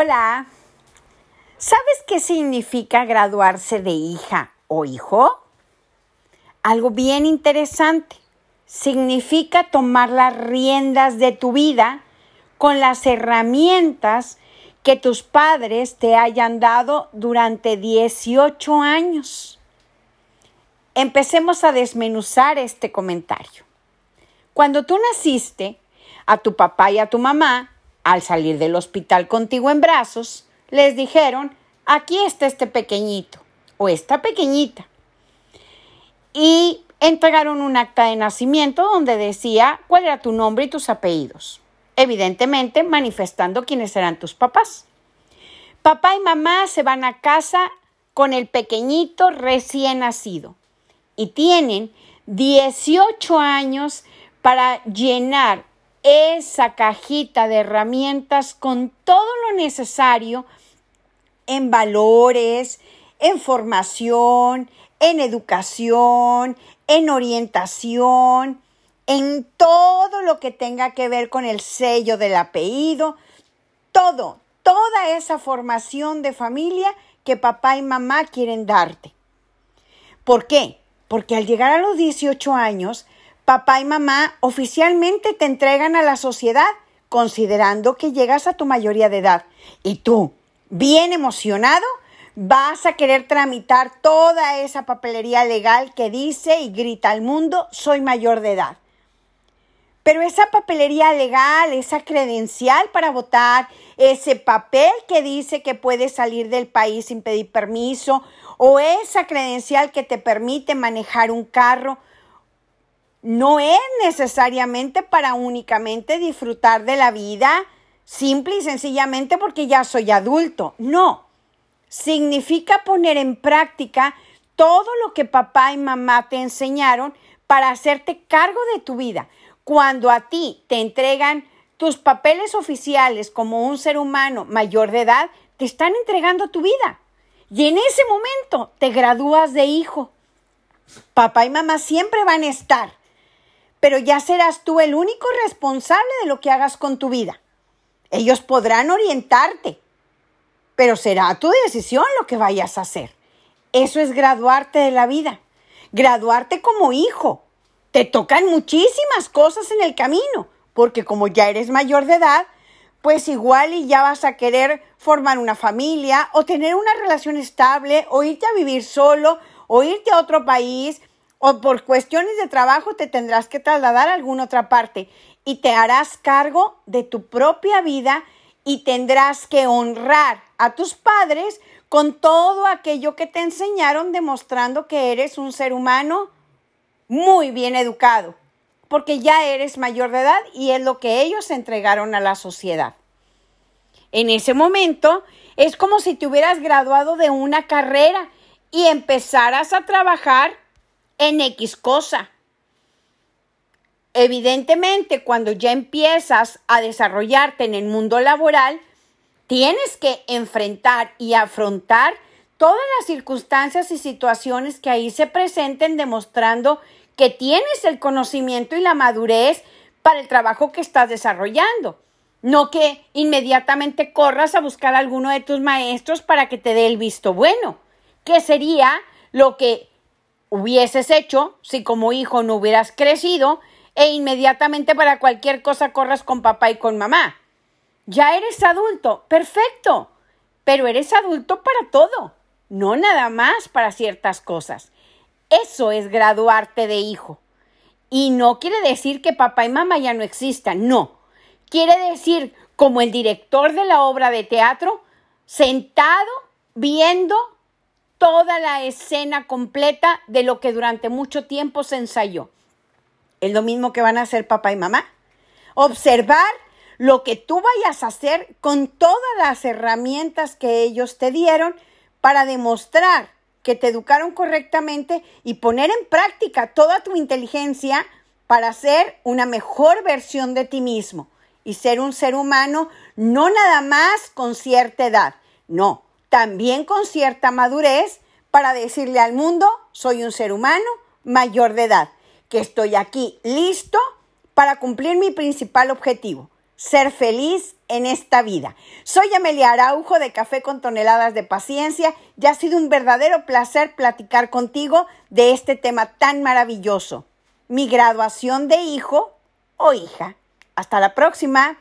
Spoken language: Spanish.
Hola. ¿Sabes qué significa graduarse de hija o hijo? Algo bien interesante. Significa tomar las riendas de tu vida con las herramientas que tus padres te hayan dado durante 18 años. Empecemos a desmenuzar este comentario. Cuando tú naciste, a tu papá y a tu mamá, al salir del hospital contigo en brazos, les dijeron, aquí está este pequeñito o esta pequeñita. Y entregaron un acta de nacimiento donde decía cuál era tu nombre y tus apellidos, evidentemente manifestando quiénes eran tus papás. Papá y mamá se van a casa con el pequeñito recién nacido y tienen 18 años para llenar esa cajita de herramientas con todo lo necesario en valores, en formación, en educación, en orientación, en todo lo que tenga que ver con el sello del apellido, todo, toda esa formación de familia que papá y mamá quieren darte. ¿Por qué? Porque al llegar a los 18 años, papá y mamá oficialmente te entregan a la sociedad considerando que llegas a tu mayoría de edad. Y tú, bien emocionado, vas a querer tramitar toda esa papelería legal que dice y grita al mundo, soy mayor de edad. Pero esa papelería legal, esa credencial para votar, ese papel que dice que puedes salir del país sin pedir permiso, o esa credencial que te permite manejar un carro, no es necesariamente para únicamente disfrutar de la vida, simple y sencillamente porque ya soy adulto. No, significa poner en práctica todo lo que papá y mamá te enseñaron para hacerte cargo de tu vida. Cuando a ti te entregan tus papeles oficiales como un ser humano mayor de edad, te están entregando tu vida. Y en ese momento te gradúas de hijo. Papá y mamá siempre van a estar pero ya serás tú el único responsable de lo que hagas con tu vida. Ellos podrán orientarte, pero será tu decisión lo que vayas a hacer. Eso es graduarte de la vida, graduarte como hijo. Te tocan muchísimas cosas en el camino, porque como ya eres mayor de edad, pues igual y ya vas a querer formar una familia o tener una relación estable o irte a vivir solo o irte a otro país o por cuestiones de trabajo te tendrás que trasladar a alguna otra parte y te harás cargo de tu propia vida y tendrás que honrar a tus padres con todo aquello que te enseñaron demostrando que eres un ser humano muy bien educado, porque ya eres mayor de edad y es lo que ellos entregaron a la sociedad. En ese momento es como si te hubieras graduado de una carrera y empezaras a trabajar en X cosa. Evidentemente, cuando ya empiezas a desarrollarte en el mundo laboral, tienes que enfrentar y afrontar todas las circunstancias y situaciones que ahí se presenten demostrando que tienes el conocimiento y la madurez para el trabajo que estás desarrollando. No que inmediatamente corras a buscar a alguno de tus maestros para que te dé el visto bueno, que sería lo que hubieses hecho si como hijo no hubieras crecido e inmediatamente para cualquier cosa corras con papá y con mamá. Ya eres adulto, perfecto, pero eres adulto para todo, no nada más para ciertas cosas. Eso es graduarte de hijo. Y no quiere decir que papá y mamá ya no existan, no. Quiere decir, como el director de la obra de teatro, sentado viendo toda la escena completa de lo que durante mucho tiempo se ensayó. Es lo mismo que van a hacer papá y mamá. Observar lo que tú vayas a hacer con todas las herramientas que ellos te dieron para demostrar que te educaron correctamente y poner en práctica toda tu inteligencia para ser una mejor versión de ti mismo y ser un ser humano no nada más con cierta edad, no, también con cierta madurez para decirle al mundo, soy un ser humano mayor de edad, que estoy aquí listo para cumplir mi principal objetivo, ser feliz en esta vida. Soy Amelia Araujo de Café con Toneladas de Paciencia y ha sido un verdadero placer platicar contigo de este tema tan maravilloso, mi graduación de hijo o hija. Hasta la próxima.